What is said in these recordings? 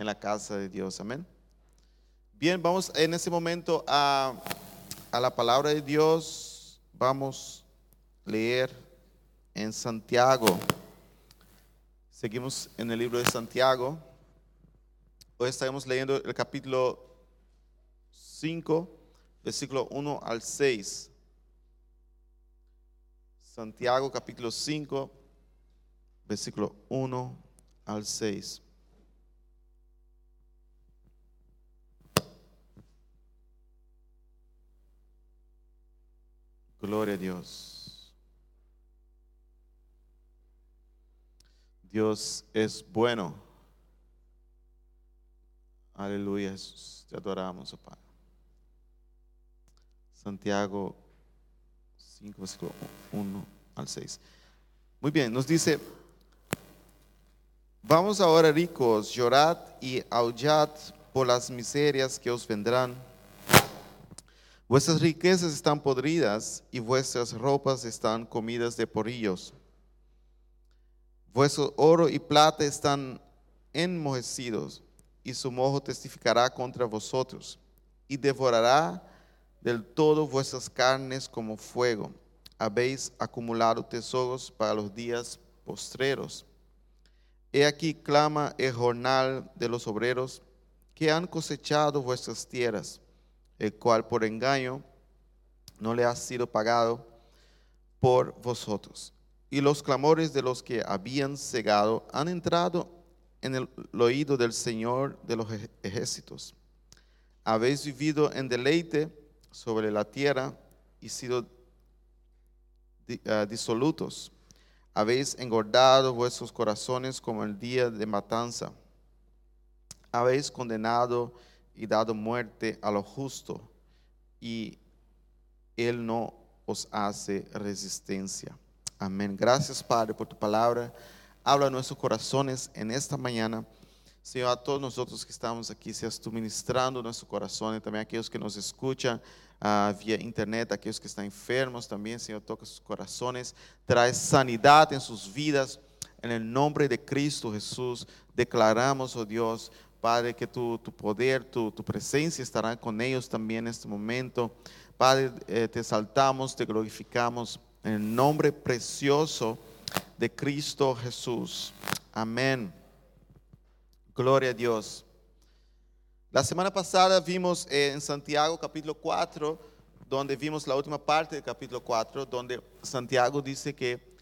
en la casa de Dios. Amén. Bien, vamos en este momento a, a la palabra de Dios. Vamos a leer en Santiago. Seguimos en el libro de Santiago. Hoy estaremos leyendo el capítulo 5, versículo 1 al 6. Santiago capítulo 5, versículo 1 al 6. Gloria a Dios. Dios es bueno. Aleluya, Jesús. Te adoramos, oh Padre. Santiago 5, versículo 1 al 6. Muy bien, nos dice, vamos ahora ricos, llorad y aullad por las miserias que os vendrán. Vuestras riquezas están podridas y vuestras ropas están comidas de porrillos. Vuestro oro y plata están enmojecidos y su mojo testificará contra vosotros y devorará del todo vuestras carnes como fuego. Habéis acumulado tesoros para los días postreros. He aquí clama el jornal de los obreros que han cosechado vuestras tierras, el cual por engaño no le ha sido pagado por vosotros. Y los clamores de los que habían cegado han entrado en el oído del Señor de los ejércitos. Habéis vivido en deleite sobre la tierra y sido disolutos. Habéis engordado vuestros corazones como el día de matanza. Habéis condenado y dado muerte a lo justo, y Él no os hace resistencia. Amén. Gracias, Padre, por tu palabra. Habla a nuestros corazones en esta mañana. Señor, a todos nosotros que estamos aquí, seas tú ministrando nuestro corazón y también a aquellos que nos escuchan uh, vía internet, aquellos que están enfermos también, Señor, toca sus corazones, trae sanidad en sus vidas. En el nombre de Cristo Jesús, declaramos, oh Dios, Padre, que tu, tu poder, tu, tu, presencia estará con ellos también en este momento. Padre, eh, te exaltamos, te glorificamos en el nombre precioso de Cristo Jesús. Amén. Gloria a Dios. La semana pasada vimos en Santiago capítulo 4, donde vimos la última parte del capítulo 4, donde Santiago dice que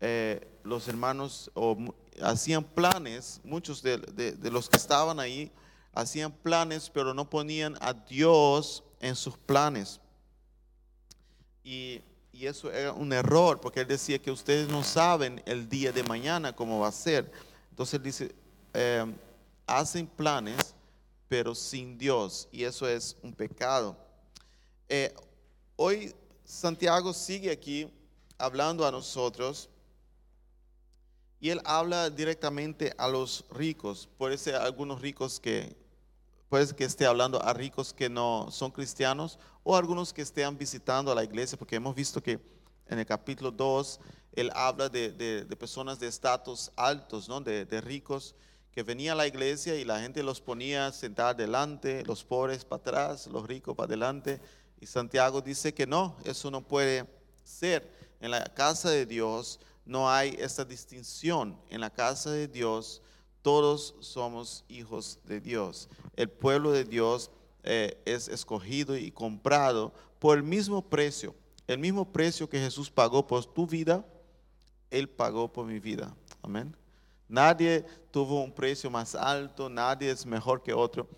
eh, los hermanos hacían planes, muchos de, los que estaban ahí hacían planes, pero no ponían a Dios en sus planes. Y, eso era un error, porque él decía que ustedes no saben el día de mañana cómo va a ser. Entonces dice, eh, hacen planes, pero sin Dios, y eso es un pecado. Eh, hoy Santiago sigue aquí hablando a nosotros y él habla directamente a los ricos. Puede ser algunos ricos que, puede que esté hablando a ricos que no son cristianos o algunos que estén visitando a la iglesia, porque hemos visto que en el capítulo 2 él habla de, personas de estatus altos, ¿no? de, ricos que venía a la iglesia y la gente los ponía sentar delante, los pobres para atrás, los ricos para adelante. Y Santiago dice que no, eso no puede ser. En la casa de Dios no hay esta distinción. En la casa de Dios todos somos hijos de Dios. El pueblo de Dios eh, es escogido y comprado por el mismo precio. El mismo precio que Jesús pagó por tu vida, Él pagó por mi vida. Amén. Nadie tuvo un precio más alto, nadie es mejor que otro.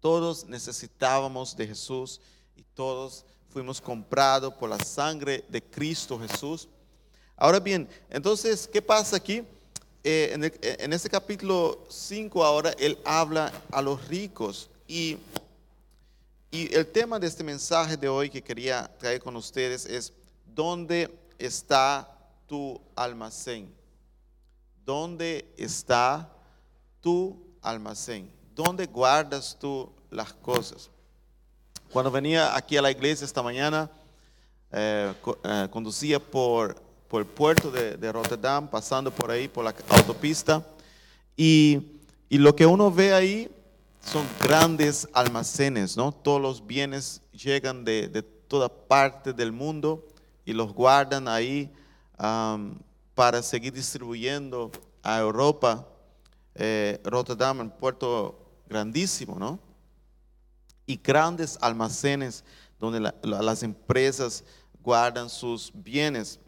Todos necesitábamos de Jesús y todos fuimos comprados por la sangre de Cristo Jesús. Ahora bien, entonces, ¿qué pasa aquí? Eh, en, este capítulo 5 ahora él habla a los ricos y, y el tema de este mensaje de hoy que quería traer con ustedes es, ¿dónde está tu almacén? ¿Dónde está tu almacén? ¿Dónde guardas tú las cosas? Cuando venía aquí a la iglesia esta mañana, eh, eh, conducía por, por el puerto de, Rotterdam, pasando por ahí, por la autopista, y, Y lo que uno ve ahí son grandes almacenes, ¿no? Todos los bienes llegan de, de toda parte del mundo y los guardan ahí para seguir distribuyendo a Europa. Eh, Rotterdam, un puerto grandísimo, ¿no? Y grandes almacenes donde la- la- las empresas guardan sus bienes.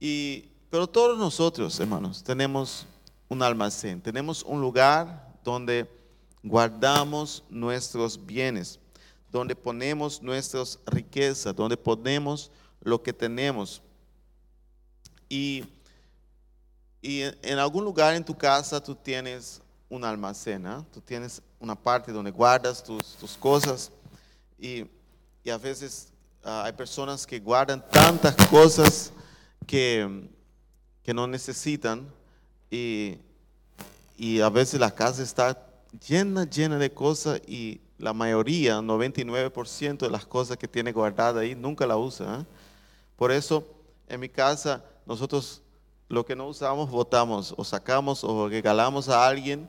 Y, pero todos nosotros, hermanos, tenemos un almacén, tenemos un lugar donde guardamos nuestros bienes, donde ponemos nuestras riquezas, donde ponemos lo que tenemos. Y, y en, algún lugar en tu casa tú tienes un almacén, ¿ah? tú tienes una parte donde guardas tus, tus cosas y, y a veces ah, hay personas que guardan tantas cosas que, que no necesitan y, y a veces la casa está llena, llena de cosas y la mayoría, 99% de las cosas que tiene guardada ahí nunca la usa. ¿eh? Por eso en mi casa nosotros lo que no usamos votamos o sacamos o regalamos a alguien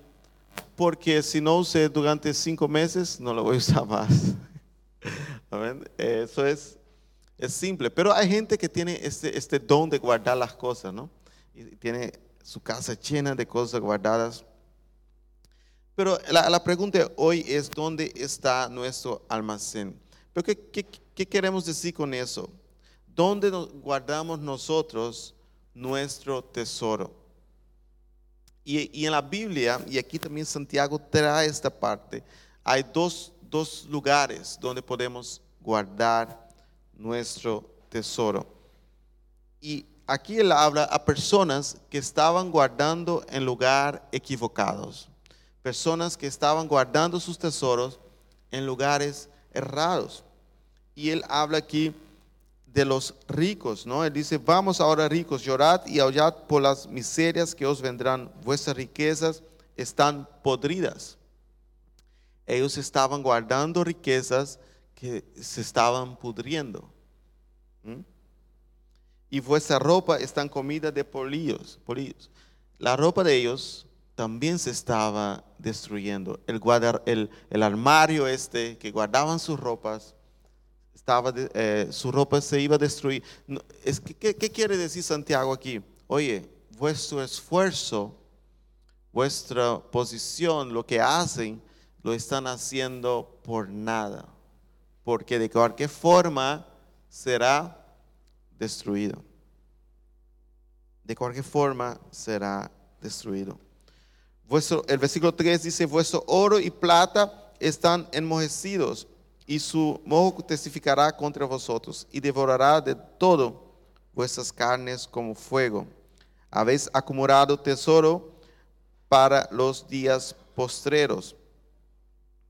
porque si no usé durante cinco meses no lo voy a usar más. Eso es, es simple. Pero hay gente que tiene este, este don de guardar las cosas, ¿no? Y tiene su casa llena de cosas guardadas. Pero la, la pregunta hoy es, ¿dónde está nuestro almacén? Pero ¿qué, qué, qué queremos decir con eso? ¿Dónde guardamos nosotros nuestro tesoro? Y, y en la Biblia, y aquí también Santiago trae esta parte, hay dos, dos lugares donde podemos guardar nuestro tesoro. Y aquí él habla a personas que estaban guardando en lugar equivocados, personas que estaban guardando sus tesoros en lugares errados. Y él habla aquí de los ricos, ¿no? Él dice, vamos ahora ricos, llorad y aullad por las miserias que os vendrán, vuestras riquezas están podridas. Ellos estaban guardando riquezas que se estaban pudriendo. Y vuestra ropa está comida de polillos, polillos. La ropa de ellos también se estaba destruyendo. El, guardar, el, el armario este que guardaban sus ropas, estaba eh, su ropa se iba a destruir. Es que, ¿qué, qué quiere decir Santiago aquí? Oye, vuestro esfuerzo, vuestra posición, lo que hacen, lo están haciendo por nada. Porque de cualquier forma será destruido. De cualquier forma será destruido. El versículo 3 dice, vuestro oro y plata están enmojecidos y su moho testificará contra vosotros y devorará de todo vuestras carnes como fuego. Habéis acumulado tesoro para los días postreros.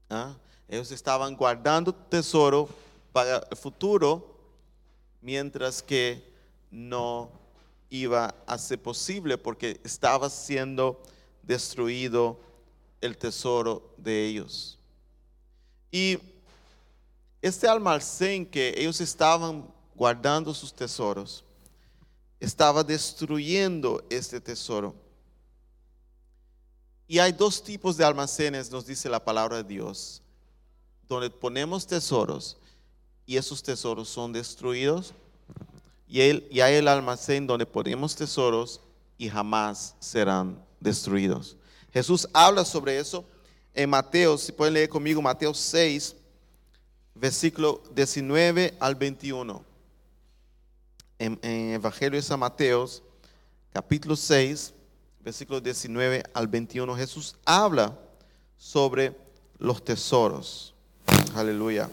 ¿Ah? Ellos estaban guardando tesoro para el futuro, mientras que no iba a ser posible porque estaba siendo destruido el tesoro de ellos. Y este almacén que ellos estaban guardando sus tesoros, estaba destruyendo este tesoro. Y hay dos tipos de almacenes, nos dice la palabra de Dios, donde ponemos tesoros y esos tesoros son destruidos. Y, el- y hay el almacén donde ponemos tesoros y jamás serán destruidos. Jesús habla sobre eso en Mateo, si pueden leer conmigo Mateo 6, versículo 19 al 21. En, en Evangelio de San Mateo, capítulo 6, versículo 19 al 21, Jesús habla sobre los tesoros. Aleluya.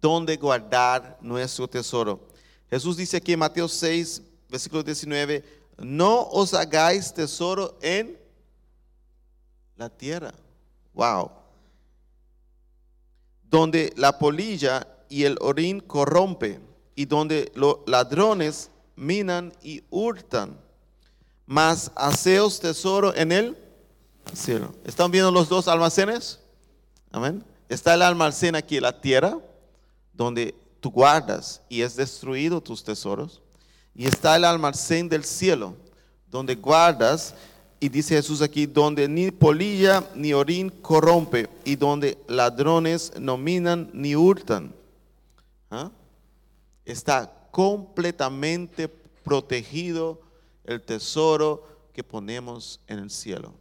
¿Dónde guardar nuestro tesoro? Jesús dice aquí en Mateo 6, versículo 19, no os hagáis tesoro en la tierra. Wow. Donde la polilla y el orín corrompe y donde los ladrones minan y hurtan. Mas haceos tesoro en el cielo. ¿Están viendo los dos almacenes? Está el almacén aquí, la tierra, donde tú guardas y es destruido tus tesoros. Y está el almacén del cielo, donde guardas Y dice Jesús aquí, donde ni polilla ni orín corrompe y donde ladrones no minan ni hurtan. ¿Ah? Está completamente protegido el tesoro que ponemos en el cielo.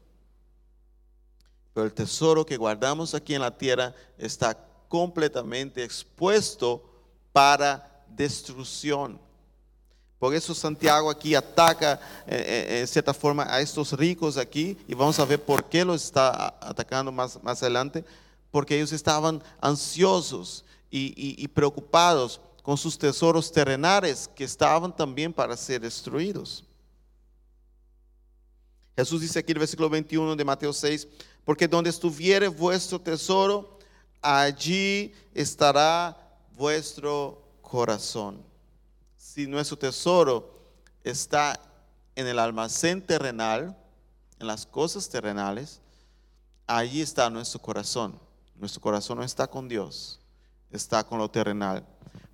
Pero el tesoro que guardamos aquí en la tierra está completamente expuesto para destrucción. Por eso Santiago aquí ataca eh, eh, en cierta forma a estos ricos aquí y vamos a ver por qué los está atacando más, más adelante. Porque ellos estaban ansiosos y, preocupados con sus tesoros terrenales que estaban también para ser destruidos. Jesús dice aquí en el versículo 21 de Mateo 6, porque donde estuviere vuestro tesoro, allí estará vuestro corazón si nuestro tesoro está en el almacén terrenal, en las cosas terrenales, allí está nuestro corazón. Nuestro corazón no está con Dios, está con lo terrenal.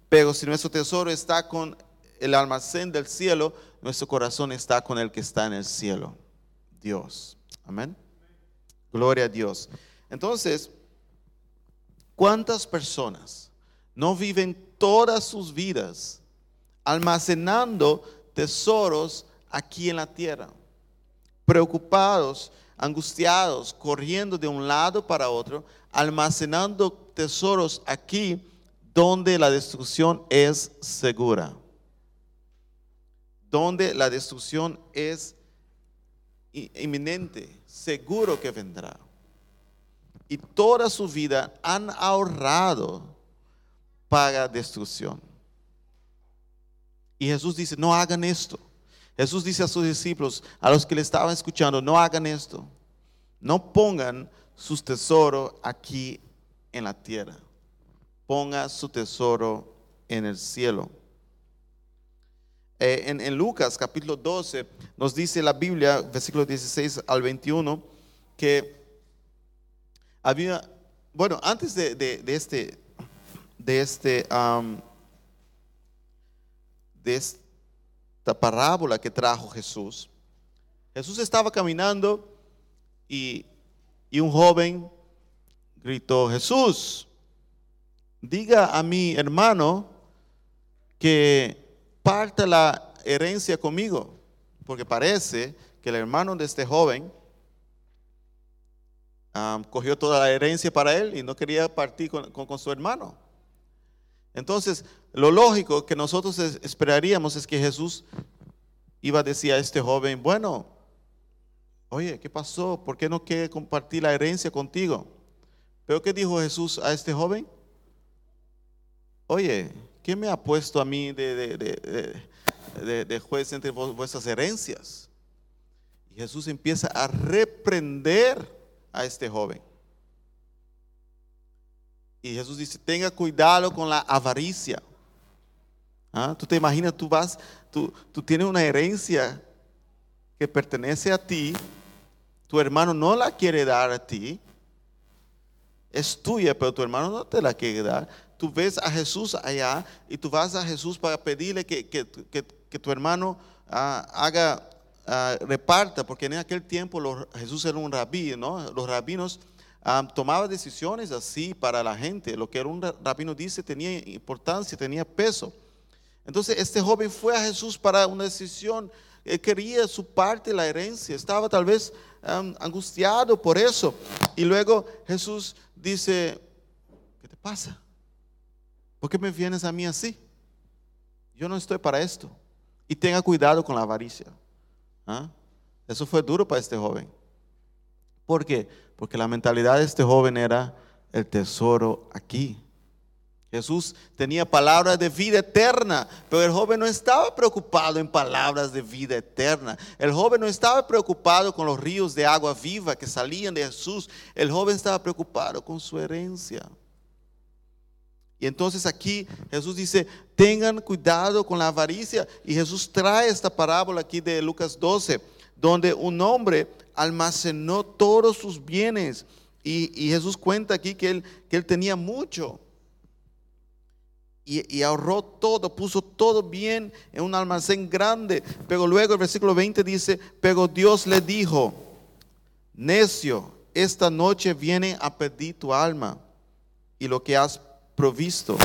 Pero si nuestro tesoro está con el almacén del cielo, nuestro corazón está con el que está en el cielo, Dios. Amén. Gloria a Dios. Entonces, ¿cuántas personas no viven todas sus vidas almacenando tesoros aquí en la tierra, preocupados, angustiados, corriendo de un lado para otro, almacenando tesoros aquí donde la destrucción es segura, donde la destrucción es inminente, seguro que vendrá. Y toda su vida han ahorrado para destrucción. Y Jesús dice, no hagan esto. Jesús dice a sus discípulos, a los que le estaban escuchando, no hagan esto. No pongan sus tesoros aquí en la tierra. Ponga su tesoro en el cielo. Eh, en, en, Lucas capítulo 12 nos dice la Biblia, versículo 16 al 21, que había, bueno, antes de, este, de este de esta parábola que trajo Jesús, Jesús estaba caminando y, un joven gritó, Jesús, diga a mi hermano que parta la herencia conmigo, porque parece que el hermano de este joven cogió toda la herencia para él y no quería partir con su hermano. Entonces, lo lógico que nosotros esperaríamos es que Jesús iba a decir a este joven, bueno, oye, ¿qué pasó? ¿Por qué no quiere compartir la herencia contigo? Pero ¿qué dijo Jesús a este joven? Oye, ¿qué me ha puesto a mí de, de juez entre vuestras herencias? Y Jesús empieza a reprender a este joven. Y Jesús dice, tenga cuidado con la avaricia. ¿Ah? Tú te imaginas, tú vas, tú, tú tienes una herencia que pertenece a ti, tu hermano no la quiere dar a ti, es tuya, pero tu hermano no te la quiere dar. Tú ves a Jesús allá y tú vas a Jesús para pedirle que, tu hermano ah, haga, ah, reparta, porque en aquel tiempo Jesús era un rabí, ¿no? Los rabinos tomaba decisiones así para la gente. Lo que un rabino dice tenía importancia, tenía peso. Entonces este joven fue a Jesús para una decisión. Quería su parte la herencia. Estaba tal vez angustiado por eso. Y luego Jesús dice, ¿qué te pasa? ¿Por qué me vienes a mí así? Yo no estoy para esto. Y tenga cuidado con la avaricia. ¿Ah? Eso fue duro para este joven. ¿Por qué? Porque la mentalidad de este joven era el tesoro aquí. Jesús tenía palabras de vida eterna, pero el joven no estaba preocupado en palabras de vida eterna. El joven no estaba preocupado con los ríos de agua viva que salían de Jesús. El joven estaba preocupado con su herencia. Y entonces aquí Jesús dice, tengan cuidado con la avaricia. Y Jesús trae esta parábola aquí de Lucas 12, donde un hombre almacenó todos sus bienes. Y, Jesús cuenta aquí que él, que él tenía mucho. Y, ahorró todo, puso todo bien en un almacén grande. Pero luego el versículo 20 dice, pero Dios le dijo, necio, esta noche viene a pedir tu alma y lo que has provisto,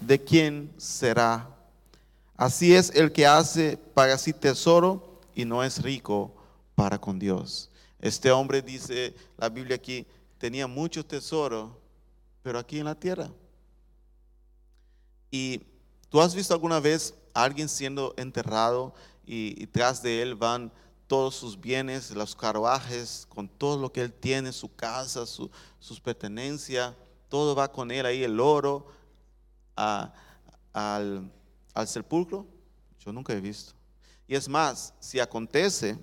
¿de quién será? Así es el que hace para sí tesoro y no es rico para con Dios. Este hombre dice, la Biblia aquí, tenía mucho tesoro, pero aquí en la tierra. Y tú has visto alguna vez a alguien siendo enterrado y, tras de él van todos sus bienes, los carruajes, con todo lo que él tiene, su casa, su- sus pertenencias, todo va con él ahí, el oro, al, al sepulcro. Yo nunca he visto. Y es más, si acontece,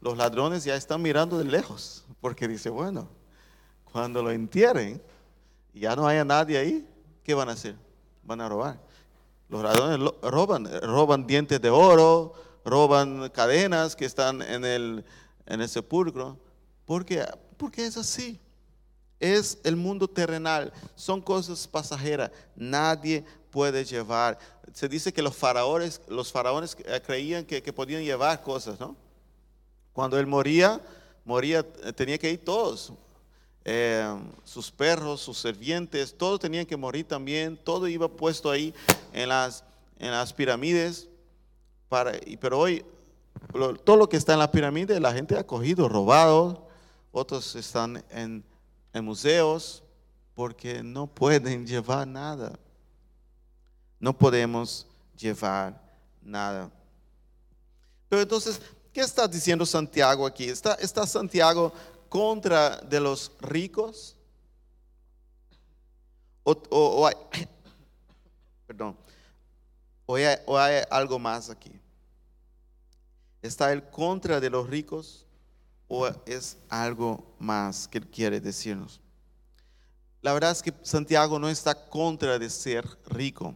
los ladrones ya están mirando de lejos, porque dice, bueno, cuando lo entierren ya no haya nadie ahí, ¿qué van a hacer? Van a robar. Los ladrones roban, roban dientes de oro, roban cadenas que están en el, en el sepulcro, porque, porque es así. Es el mundo terrenal, son cosas pasajeras, nadie puede llevar. Se dice que los faraones, los faraones creían que, que podían llevar cosas, ¿no? Cuando él moría, moría, eh, tenía que ir todos. Eh, sus perros, sus servientes, todos tenían que morir también, todo iba puesto ahí en las, en las pirámides. Pero hoy, todo lo que está en la pirámide, la gente ha cogido, robado, otros están en, en museos porque no pueden llevar nada. No podemos llevar nada. Pero entonces, ¿qué está diciendo Santiago aquí? ¿Está, está Santiago contra de los ricos? O, hay, perdón, o hay, o hay algo más aquí? ¿Está él contra de los ricos o es algo más que él quiere decirnos? La verdad es que Santiago no está contra de ser rico,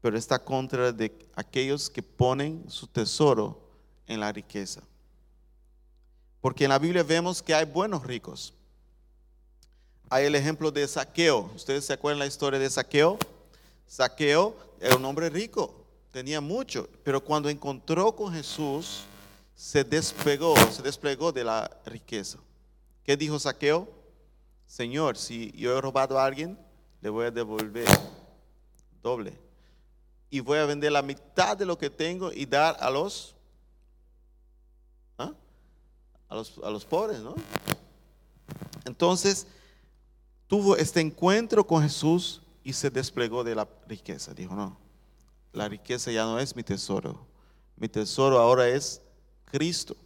pero está contra de aquellos que ponen su tesoro en la riqueza. Porque en la Biblia vemos que hay buenos ricos. Hay el ejemplo de Saqueo. ¿Ustedes se acuerdan la historia de Saqueo? Saqueo era un hombre rico, tenía mucho, pero cuando encontró con Jesús, se despegó, se desplegó de la riqueza. ¿Qué dijo Saqueo? Señor, si yo he robado a alguien, le voy a devolver doble. Y voy a vender la mitad de lo que tengo y dar a los. A los, a los pobres, ¿no? Entonces, tuvo este encuentro con Jesús y se desplegó de la riqueza. Dijo, no, la riqueza ya no es mi tesoro. Mi tesoro ahora es Cristo.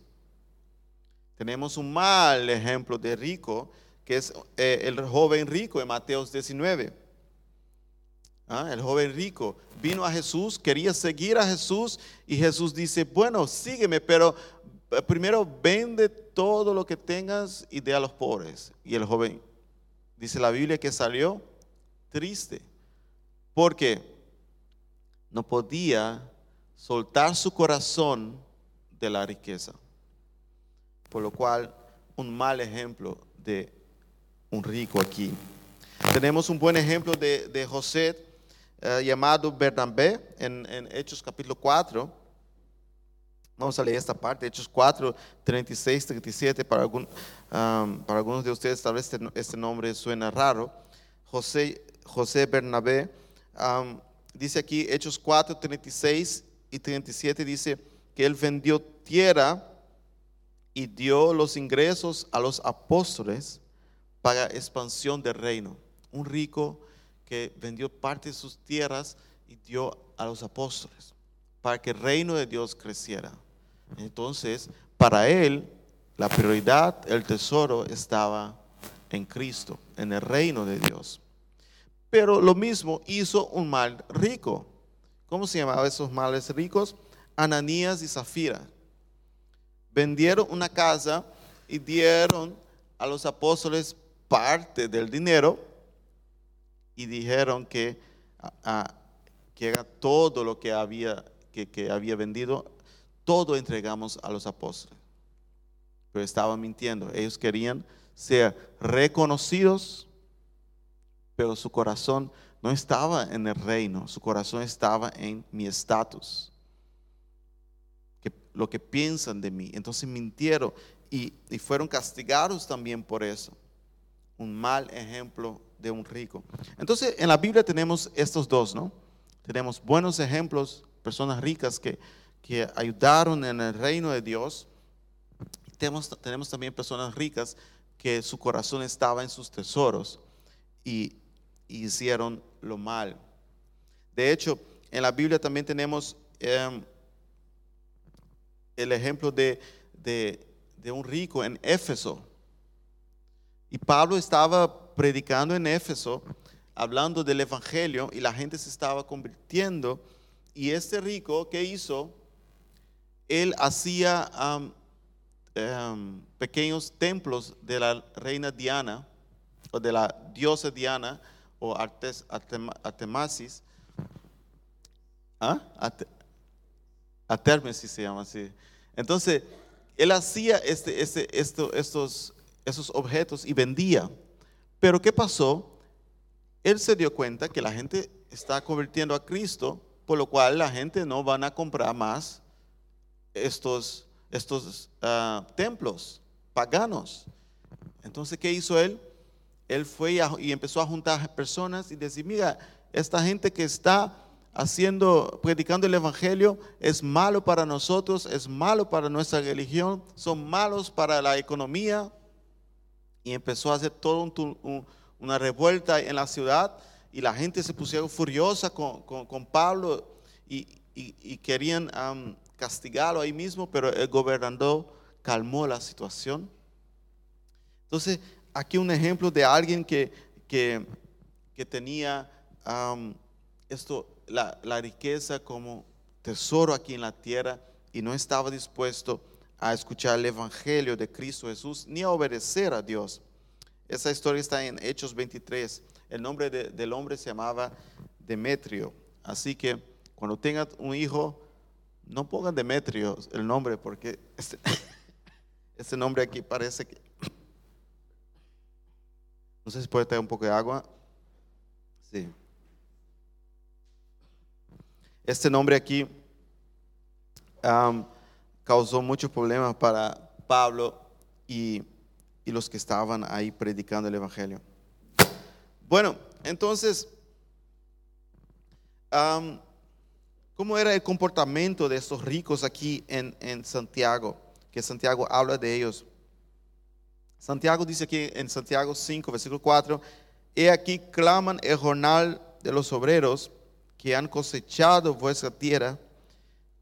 Tenemos un mal ejemplo de rico, que es eh, el joven rico en Mateos 19. Ah, El joven rico vino a Jesús, quería seguir a Jesús y Jesús dice, bueno, sígueme, pero primero vende todo lo que tengas y dé a los pobres. Y el joven, dice la Biblia que salió triste, porque no podía soltar su corazón de la riqueza. Por lo cual, un mal ejemplo de un rico aquí. Tenemos un buen ejemplo de, de José eh, llamado Bernabé en, en Hechos capítulo 4. Vamos a leer esta parte, Hechos 4, 36, 37. Para, algún, um, para algunos de ustedes tal vez este, este nombre suena raro. José, José Bernabé. dice aquí Hechos 4, 36 y 37, dice que él vendió tierra y dio los ingresos a los apóstoles para expansión del reino. Un rico que vendió parte de sus tierras y dio a los apóstoles para que el reino de Dios creciera. Entonces, para él, la prioridad, el tesoro estaba en Cristo, en el reino de Dios. Pero lo mismo hizo un mal rico. ¿Cómo se llamaban esos males ricos? Ananías y Zafira. Vendieron una casa y dieron a los apóstoles parte del dinero y dijeron que, que era todo lo que había, que había vendido, todo entregamos a los apóstoles. Pero estaban mintiendo. Ellos querían ser reconocidos, pero su corazón no estaba en el reino, su corazón estaba en mi estatus, lo que piensan de mí. Entonces mintieron y, y fueron castigados también por eso. Un mal ejemplo de un rico. Entonces en la Biblia tenemos estos dos, ¿no? Tenemos buenos ejemplos, personas ricas que, que ayudaron en el reino de Dios. Tenemos, también personas ricas que su corazón estaba en sus tesoros y, hicieron lo mal. De hecho, en la Biblia también tenemos em, el ejemplo de, de un rico en Éfeso. Y Pablo estaba predicando en Éfeso, hablando del Evangelio, y la gente se estaba convirtiendo. Y este rico, ¿qué hizo? Él hacía Em, pequeños templos de la reina Diana o de la diosa Diana o Artes, Artemasis. ¿Ah? se llama así. Entonces, él hacía este, este, esto, estos, esos objetos y vendía. Pero ¿qué pasó? Él se dio cuenta que la gente está convirtiendo a Cristo, por lo cual la gente no van a comprar más estos estos ah, templos paganos. Entonces, ¿qué hizo él? Él fue y, empezó a juntar personas y decir, mira, esta gente que está haciendo, predicando el Evangelio es malo para nosotros, es malo para nuestra religión, son malos para la economía. Y empezó a hacer toda una revuelta en la ciudad y la gente se pusieron furiosa con, Pablo y, querían castigarlo ahí mismo, pero el gobernador calmó la situación. Entonces, aquí un ejemplo de alguien que, que, tenía esto, la, la riqueza como tesoro aquí en la tierra y no estaba dispuesto a escuchar el Evangelio de Cristo Jesús ni a obedecer a Dios. Esa historia está en Hechos 23. El nombre del hombre se llamaba Demetrio. Así que cuando tengas un hijo, no pongan Demetrio el nombre porque este, este, nombre aquí parece que... No sé si puede tener un poco de agua. Sí. Este nombre aquí causó muchos problemas para Pablo y, los que estaban ahí predicando el Evangelio. Bueno, entonces, ¿Cómo era el comportamiento de estos ricos aquí en, Santiago? Que Santiago habla de ellos. Santiago dice aquí en Santiago 5, versículo 4, He aquí claman el jornal de los obreros que han cosechado vuestra tierra,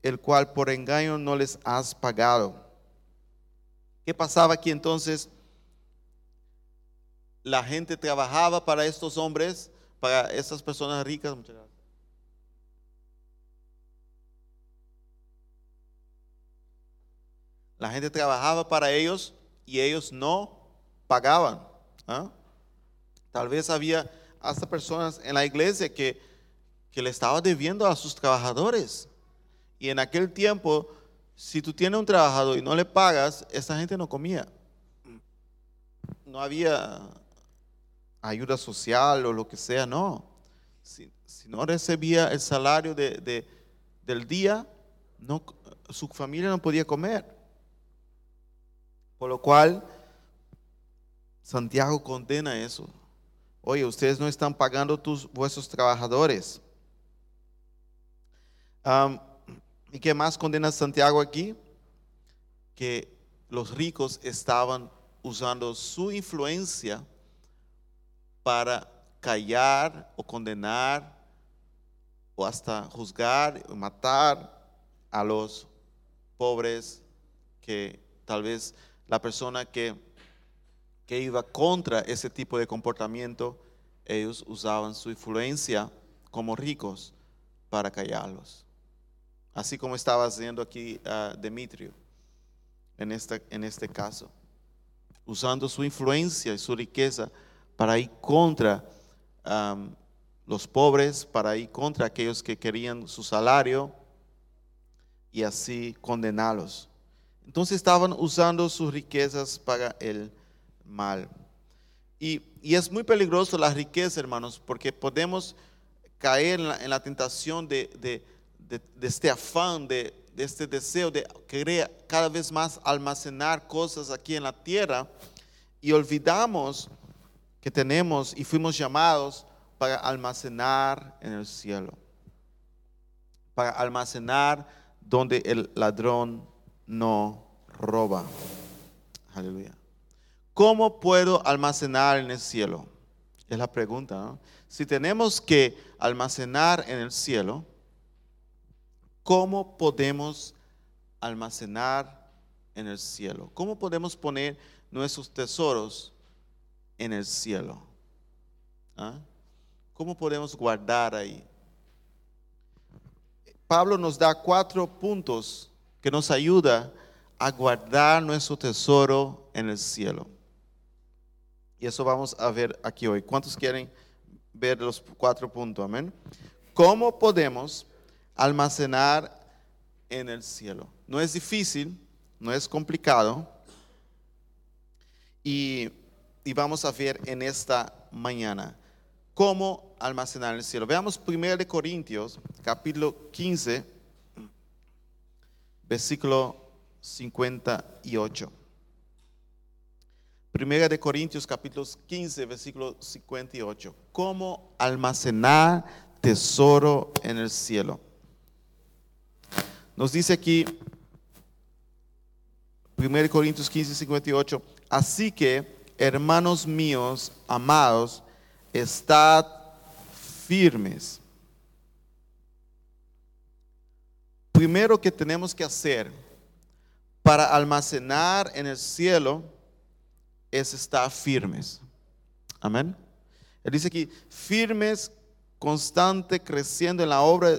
el cual por engaño no les has pagado. ¿Qué pasaba aquí entonces? La gente trabajaba para estos hombres, para estas personas ricas. Muchas gracias La gente trabajaba para ellos y ellos no pagaban. ¿ah? Tal vez había hasta personas en la iglesia que, le estaban debiendo a sus trabajadores. Y en aquel tiempo, si tú tienes un trabajador y no le pagas, esa gente no comía. No había ayuda social o lo que sea, no. Si, no recibía el salario de, del día, su familia no podía comer. Por lo cual, Santiago condena eso. Oye, ustedes no están pagando tus, vuestros trabajadores. ¿Y qué más condena Santiago aquí? Que los ricos estaban usando su influencia para callar o condenar o hasta juzgar o matar a los pobres que tal vez la persona que, que iba contra ese tipo de comportamiento, ellos usaban su influencia como ricos para callarlos. Así como estaba haciendo aquí uh, Demetrio en este, en este caso, usando su influencia y su riqueza para ir contra los pobres, para ir contra aquellos que querían su salario y así condenarlos. Entonces estaban usando sus riquezas para el mal. Y, y es muy peligroso la riqueza, hermanos, porque podemos caer en la, en la tentación de, de, de, de este afán, de, de este deseo de querer cada vez más almacenar cosas aquí en la tierra y olvidamos que tenemos y fuimos llamados para almacenar en el cielo, para almacenar donde el ladrón no roba. Aleluya. ¿Cómo puedo almacenar en el cielo? Es la pregunta. Si tenemos que almacenar en el cielo, ¿cómo podemos almacenar en el cielo? ¿Cómo podemos poner nuestros tesoros en el cielo? ¿Ah? ¿Cómo podemos guardar ahí? Pablo nos da cuatro puntos que nos ayuda a guardar nuestro tesoro en el cielo. Y eso vamos a ver aquí hoy. ¿Cuántos quieren ver los cuatro puntos? Amén. ¿Cómo podemos almacenar en el cielo? No es difícil, no es complicado. Y, y vamos a ver en esta mañana cómo almacenar en el cielo. Veamos 1 Corintios, capítulo 15, versículo 58. Primera de Corintios capítulo 15, versículo 58. ¿Cómo almacenar tesoro en el cielo? Nos dice aquí, 1 Corintios 15, 58, así que, hermanos míos, amados, estad firmes. Primero que tenemos que hacer para almacenar en el cielo es estar firmes. Amén. Él dice aquí, firmes, constante, creciendo en la obra,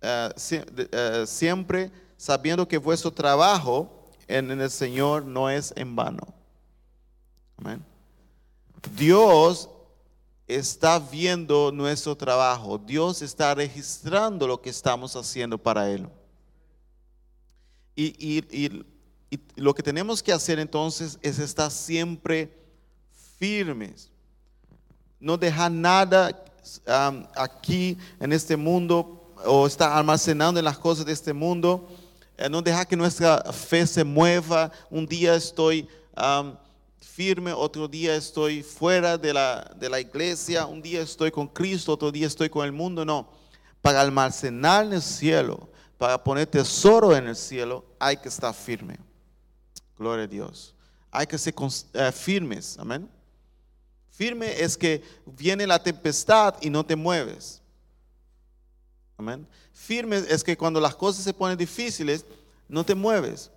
eh, eh, siempre sabiendo que vuestro trabajo en el Señor no es en vano. Amén. Dios está viendo nuestro trabajo. Dios está registrando lo que estamos haciendo para Él. Y, y- y- lo que tenemos que hacer entonces es estar siempre firmes. No dejar nada um, aquí en este mundo o estar almacenando en las cosas de este mundo. Eh, no dejar que nuestra fe se mueva. Un día estoy um, firme, otro día estoy fuera de la, de la iglesia, un día estoy con Cristo, otro día estoy con el mundo. No, para almacenar en el cielo, para poner tesoro en el cielo, hay que estar firme. Gloria a Dios. Hay que ser eh, firmes. Amén. Firme es que viene la tempestad y no te mueves. Amén. Firme es que cuando las cosas se ponen difíciles, no te mueves.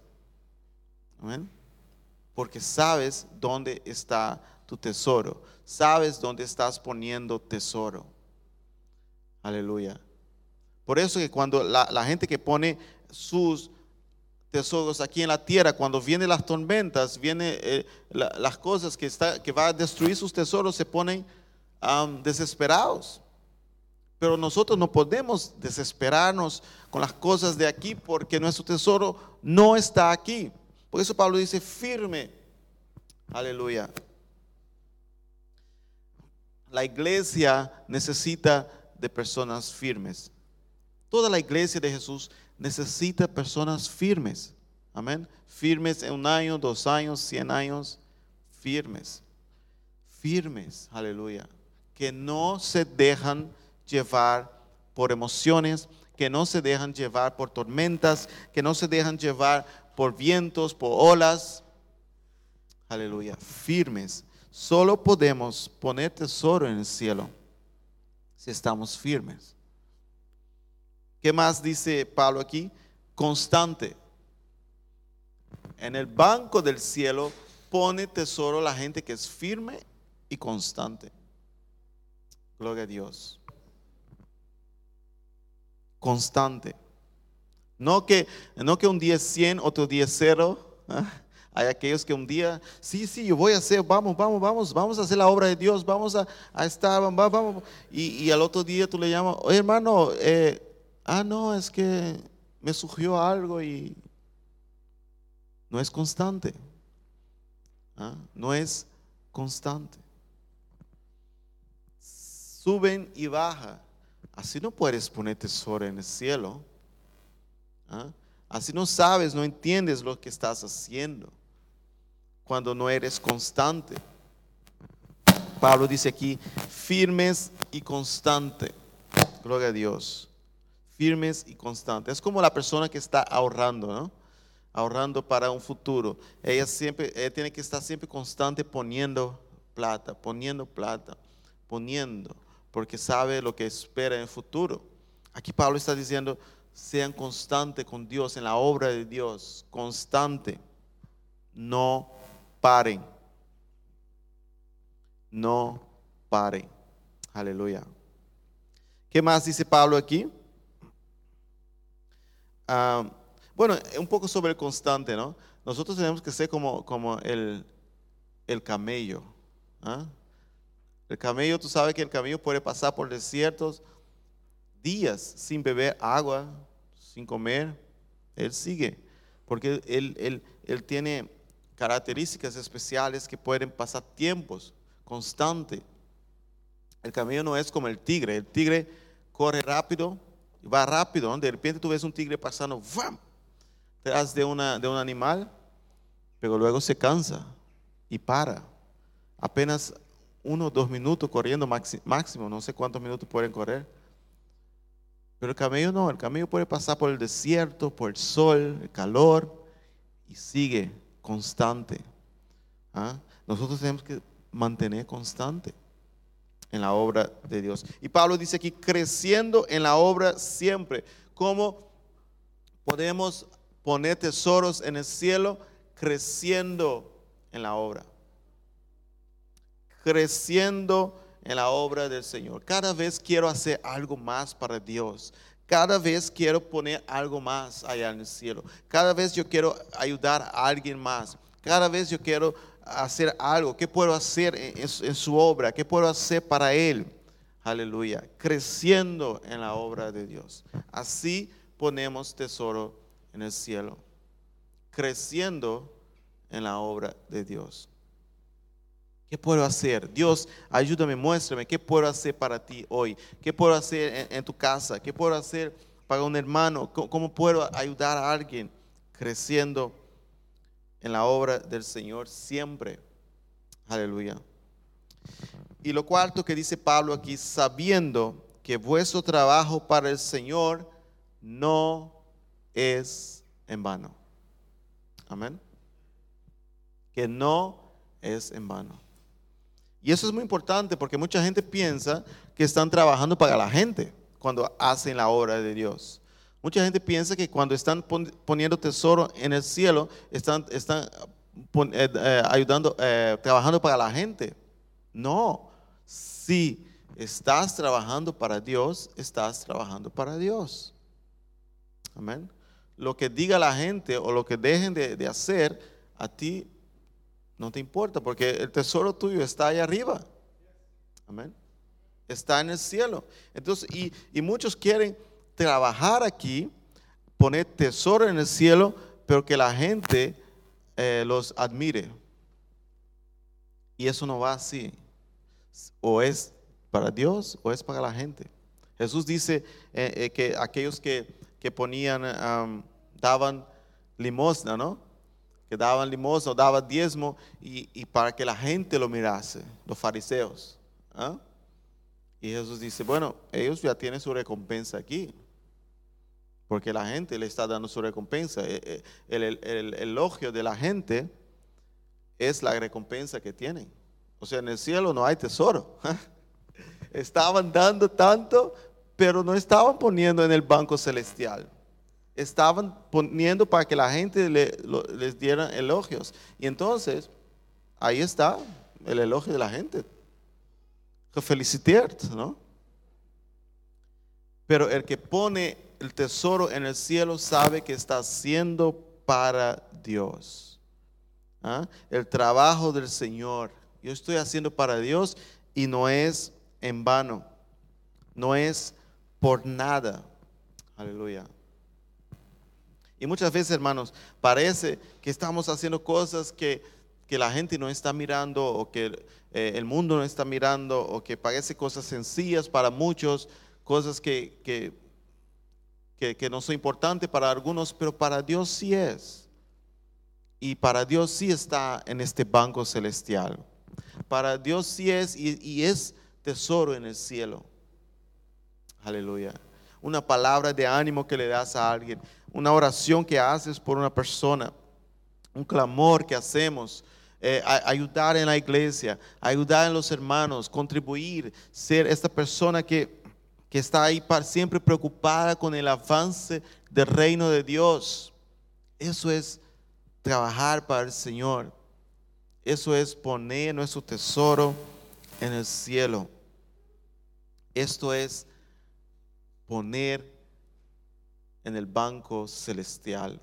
Amén. Porque sabes dónde está tu tesoro. Sabes dónde estás poniendo tesoro. Aleluya. Por eso que cuando la, gente que pone sus tesoros aquí en la tierra, cuando vienen las tormentas, vienen eh, la- las cosas que, está, que va a destruir sus tesoros, se ponen desesperados. Pero nosotros no podemos desesperarnos con las cosas de aquí porque nuestro tesoro no está aquí. Por eso Pablo dice firme. Aleluya. La iglesia necesita de personas firmes. Toda la iglesia de Jesús necesita personas firmes. Amén. Firmes en un año, dos años, cien años. Firmes. Firmes. Aleluya. Que no se dejan llevar por emociones, que no se dejan llevar por tormentas, que no se dejan llevar por vientos, por olas. Aleluya. Firmes. Solo podemos poner tesoro en el cielo si estamos firmes. ¿Qué más dice Pablo aquí? Constante. En el banco del cielo pone tesoro la gente que es firme y constante. Gloria a Dios. Constante. No que, no que un día es 100, otro día es 0. Hay aquellos que un día, sí, sí, yo voy a hacer, vamos, vamos, vamos, vamos a hacer la obra de Dios, vamos a, a estar, vamos, vamos. Y, y al otro día tú le llamas, "Oye, hermano, eh, ah, no, es que me surgió algo y no es constante. ¿ah? No es constante. Suben y baja. Así no puedes poner tesoro en el cielo. ¿Ah? Así no sabes, no entiendes lo que estás haciendo cuando no eres constante. Pablo dice aquí, firmes y constante. Gloria a Dios. Firmes y constantes. Es como la persona que está ahorrando, ¿no? Ahorrando para un futuro. Ella siempre, ella tiene que estar siempre constante poniendo plata, poniendo plata, poniendo, porque sabe lo que espera en el futuro. Aquí Pablo está diciendo, sean constantes con Dios en la obra de Dios, constante. No paren. No paren. Aleluya. ¿Qué más dice Pablo aquí? Ah, bueno, un poco sobre el constante, ¿no? Nosotros tenemos que ser como, como el, el camello. ¿ah? El camello, tú sabes que el camello puede pasar por desiertos días sin beber agua, sin comer. Él sigue, porque él, él, él tiene características especiales que pueden pasar tiempos constantes. El camello no es como el tigre. El tigre corre rápido va rápido. De repente tú ves un tigre pasando, ¡vam! Detrás de, de un animal, pero luego se cansa y para. Apenas uno o dos minutos corriendo máximo, no sé cuántos minutos pueden correr. Pero el camello no, el camello puede pasar por el desierto, por el sol, el calor y sigue constante. ¿ah? Nosotros tenemos que mantener constante en la obra de Dios. Y Pablo dice aquí, creciendo en la obra siempre. ¿Cómo podemos poner tesoros en el cielo? Creciendo en la obra. Creciendo en la obra del Señor. Cada vez quiero hacer algo más para Dios. Cada vez quiero poner algo más allá en el cielo. Cada vez yo quiero ayudar a alguien más. Cada vez yo quiero hacer algo. ¿Qué puedo hacer en, su obra? ¿Qué puedo hacer para Él? Aleluya. Creciendo en la obra de Dios. Así ponemos tesoro en el cielo. Creciendo en la obra de Dios. ¿Qué puedo hacer? Dios, ayúdame, muéstrame, ¿qué puedo hacer para ti hoy? ¿Qué puedo hacer en, tu casa? ¿Qué puedo hacer para un hermano? ¿Cómo, puedo ayudar a alguien creciendo en la obra del Señor siempre? Aleluya. Y lo cuarto que dice Pablo aquí, sabiendo que vuestro trabajo para el Señor no es en vano. Amén. Que no es en vano. Y eso es muy importante porque mucha gente piensa que están trabajando para la gente cuando hacen la obra de Dios. Mucha gente piensa que cuando están poniendo tesoro en el cielo, están, están eh, eh, ayudando, eh, trabajando para la gente. No, si estás trabajando para Dios, estás trabajando para Dios. Amén. Lo que diga la gente o lo que dejen de, de hacer, a ti no te importa porque el tesoro tuyo está ahí arriba. Amén. Está en el cielo. Entonces, y, muchos quieren trabajar aquí, poner tesoro en el cielo, pero que la gente eh, los admire. Y eso no va así. O es para Dios o es para la gente. Jesús dice eh, eh, que aquellos que, ponían, daban limosna, ¿no? Que daban limosna, daban diezmo y, para que la gente lo mirase, los fariseos. ¿ah? Y Jesús dice, bueno, ellos ya tienen su recompensa aquí, porque la gente le está dando su recompensa. E, e, el, el elogio de la gente es la recompensa que tienen. O sea, en el cielo no hay tesoro. Estaban dando tanto, pero no estaban poniendo en el banco celestial estaban poniendo para que la gente les diera elogios. Y entonces, ahí está el elogio de la gente. Felicitarte, ¿no? Pero el que pone el tesoro en el cielo sabe que está haciendo para Dios. ¿Ah? El trabajo del Señor. Yo estoy haciendo para Dios y no es en vano. No es por nada. Aleluya. Y muchas veces, hermanos, parece que estamos haciendo cosas que, que la gente no está mirando o que eh, el mundo no está mirando o que parece cosas sencillas para muchos, cosas que, que, no son importantes para algunos, pero para Dios sí es. Y para Dios sí está en este banco celestial. Para Dios sí es y, y es tesoro en el cielo. Aleluya. Una palabra de ánimo que le das a alguien, una oración que haces por una persona, un clamor que hacemos, eh, ayudar en la iglesia, ayudar en los hermanos, contribuir, ser esta persona que, que está ahí para, siempre preocupada con el avance del reino de Dios. Eso es trabajar para el Señor. Eso es poner nuestro tesoro en el cielo. Esto es poner en el banco celestial.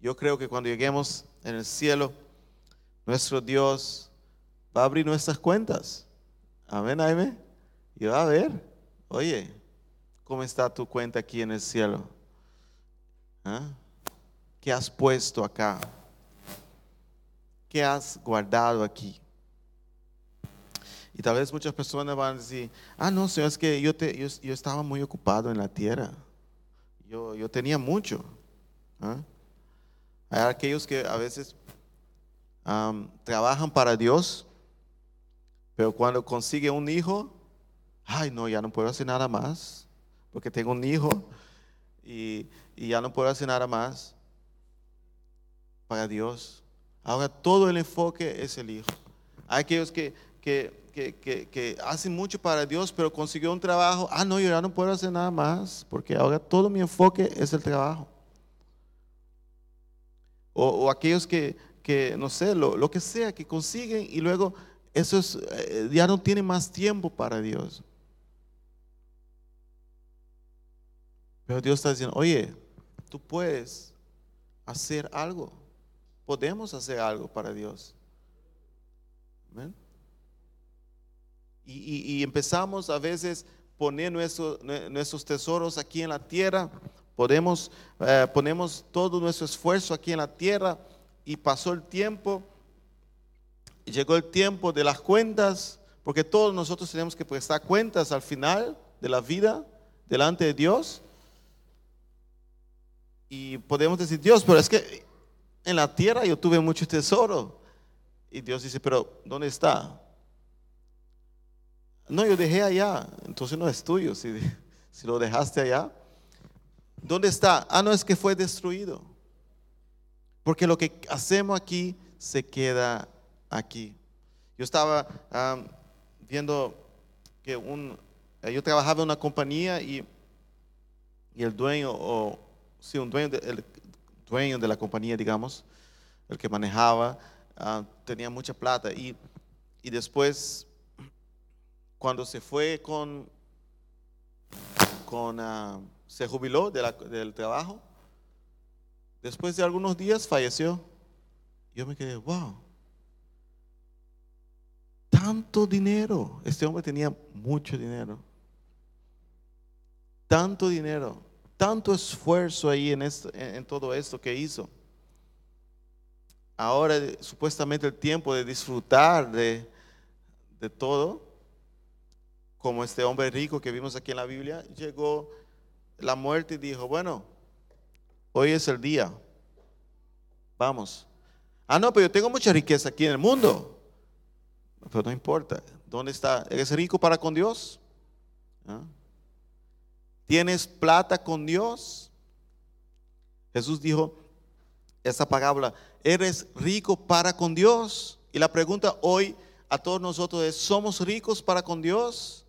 Yo creo que cuando lleguemos en el cielo, nuestro Dios va a abrir nuestras cuentas. Amén, Jaime. Y va a ver, oye, ¿cómo está tu cuenta aquí en el cielo? ¿Ah? ¿Qué has puesto acá? ¿Qué has guardado aquí? Y tal vez muchas personas van a decir, ah, no, Señor, es que yo, te- yo, yo estaba muy ocupado en la tierra. Yo, yo tenía mucho. ¿ah? Hay aquellos que a veces trabajan para Dios, pero cuando consigue un hijo, ay, no, ya no puedo hacer nada más, porque tengo un hijo y, y ya no puedo hacer nada más para Dios. Ahora todo el enfoque es el hijo. Hay aquellos que, que, que, que, que hacen mucho para Dios, pero consiguió un trabajo, ah, no, yo ya no puedo hacer nada más, porque ahora todo mi enfoque es el trabajo. O, aquellos que, que, no sé, lo, lo que sea, que consiguen y luego eso es, eh, ya no tienen más tiempo para Dios. Pero Dios está diciendo, oye, tú puedes hacer algo. Podemos hacer algo para Dios. Amén. Y, empezamos a veces poner nuestro- nue- nuestros tesoros aquí en la tierra. Podemos, eh, ponemos todo nuestro esfuerzo aquí en la tierra y pasó el tiempo. Llegó el tiempo de las cuentas, porque todos nosotros tenemos que prestar cuentas al final de la vida delante de Dios. Y podemos decir, Dios, pero es que en la tierra yo tuve mucho tesoro. Y Dios dice, pero ¿dónde está? No, yo dejé allá, entonces no es tuyo. Si, lo dejaste allá, ¿dónde está? Ah, no, es que fue destruido. Porque lo que hacemos aquí se queda aquí. Yo estaba viendo que un, eh, yo trabajaba en una compañía y, y el dueño, o sí, un dueño de, el dueño de la compañía, digamos, el que manejaba, ah, tenía mucha plata y, y después cuando se fue con, con ah, se jubiló del trabajo, después de algunos días falleció. Yo me quedé, wow, tanto dinero. Este hombre tenía mucho dinero. Tanto dinero, tanto esfuerzo ahí en, esto- en- todo esto que hizo. Ahora supuestamente el tiempo de disfrutar de, de todo, como este hombre rico que vimos aquí en la Biblia, llegó la muerte y dijo, bueno, hoy es el día, vamos. Ah, no, pero yo tengo mucha riqueza aquí en el mundo. Pero no importa, ¿dónde está? ¿Eres rico para con Dios? ¿Ah? ¿Tienes plata con Dios? Jesús dijo esa parábola, ¿eres rico para con Dios? Y la pregunta hoy a todos nosotros es, ¿somos ricos para con Dios?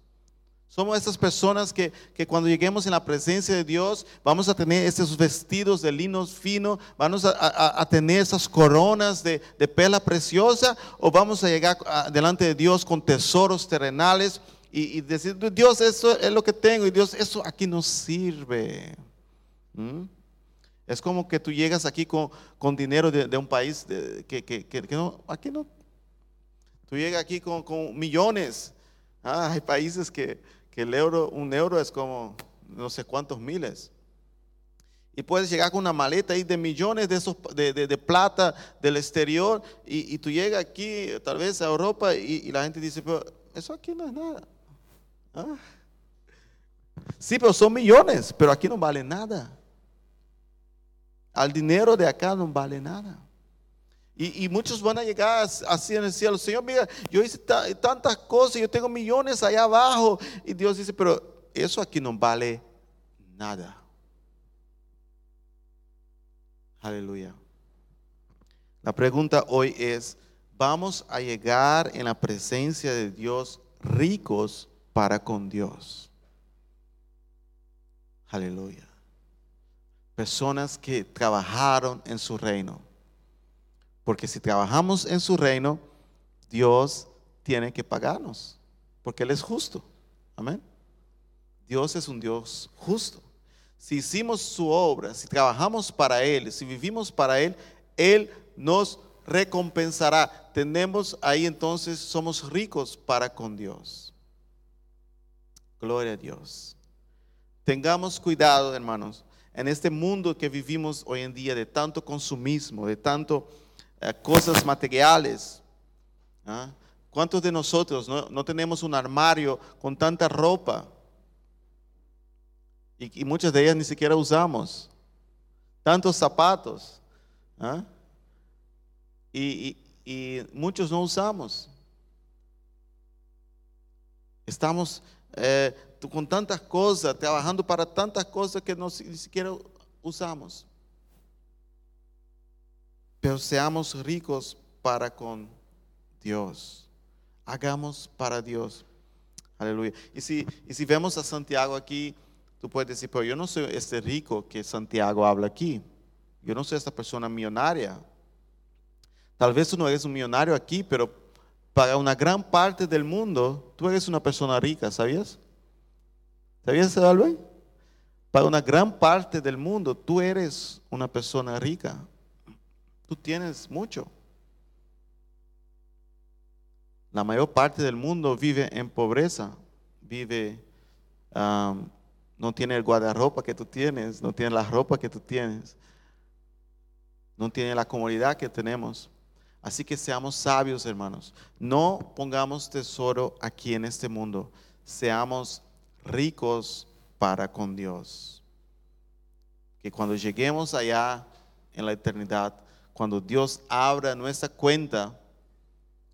Somos esas personas que, que cuando lleguemos en la presencia de Dios vamos a tener esos vestidos de lino fino, vamos a, a- tener esas coronas de, de perla preciosa o vamos a llegar delante de Dios con tesoros terrenales y, y decir, Dios, eso es lo que tengo y Dios, eso aquí no sirve. ¿Mm? Es como que tú llegas aquí con, con dinero de, un país que- que- que no, aquí no. Tú llegas aquí con, con millones. Ah, hay países que, que el euro, un euro es como no sé cuántos miles. Y puedes llegar con una maleta ahí de millones de, esos, de, de- plata del exterior y, y tú llegas aquí, tal vez a Europa, y, y la gente dice, pero eso aquí no es nada. Ah. Sí, pero son millones, pero aquí no vale nada. Al dinero de acá no vale nada. Y, muchos van a llegar as- así en el cielo. Señor, mira, yo hice ta- tantas cosas, yo tengo millones allá abajo. Y Dios dice, pero eso aquí no vale nada. Aleluya. La pregunta hoy es, ¿vamos a llegar en la presencia de Dios ricos para con Dios? Aleluya. Personas que trabajaron en su reino. Porque si trabajamos en su reino, Dios tiene que pagarnos. Porque Él es justo. Amén. Dios es un Dios justo. Si hicimos su obra, si trabajamos para Él, si vivimos para Él, Él nos recompensará. Tenemos ahí entonces, somos ricos para con Dios. Gloria a Dios. Tengamos cuidado, hermanos, en este mundo que vivimos hoy en día de tanto consumismo, de tanto eh, cosas materiales. ¿ah? ¿Cuántos de nosotros no, tenemos un armario con tanta ropa? Y, muchas de ellas ni siquiera usamos. Tantos zapatos. ¿ah? Y, muchos no usamos. Estamos eh, con tantas cosas, trabajando para tantas cosas que no, ni siquiera usamos. Pero seamos ricos para con Dios. Hagamos para Dios. Aleluya. Y si, y si vemos a Santiago aquí, tú puedes decir, pero yo no soy este rico que Santiago habla aquí. Yo no soy esta persona millonaria. Tal vez tú no eres un millonario aquí, pero para una gran parte del mundo, tú eres una persona rica, ¿sabías? ¿Sabías eso? Para una gran parte del mundo, tú eres una persona rica. Tú tienes mucho. La mayor parte del mundo vive en pobreza, vive, um, no tiene el guardarropa que tú tienes, no tiene la ropa que tú tienes, no tiene la comodidad que tenemos. Así que seamos sabios, hermanos. No pongamos tesoro aquí en este mundo. Seamos ricos para con Dios. Que cuando lleguemos allá en la eternidad, cuando Dios abra nuestra cuenta,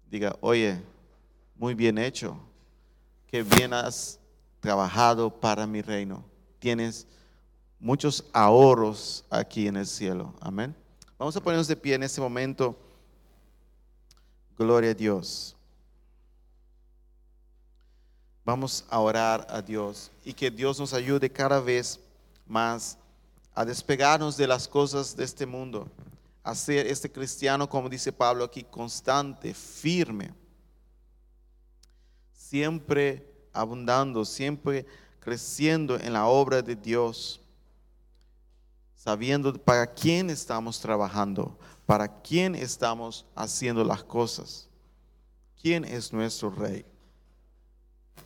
diga, oye, muy bien hecho, que bien has trabajado para mi reino. Tienes muchos ahorros aquí en el cielo. Amén. Vamos a ponernos de pie en este momento. Gloria a Dios. Vamos a orar a Dios y que Dios nos ayude cada vez más a despegarnos de las cosas de este mundo, a ser este cristiano, como dice Pablo aquí, constante, firme, siempre abundando, siempre creciendo en la obra de Dios, sabiendo para quién estamos trabajando, para quién estamos haciendo las cosas, quién es nuestro rey.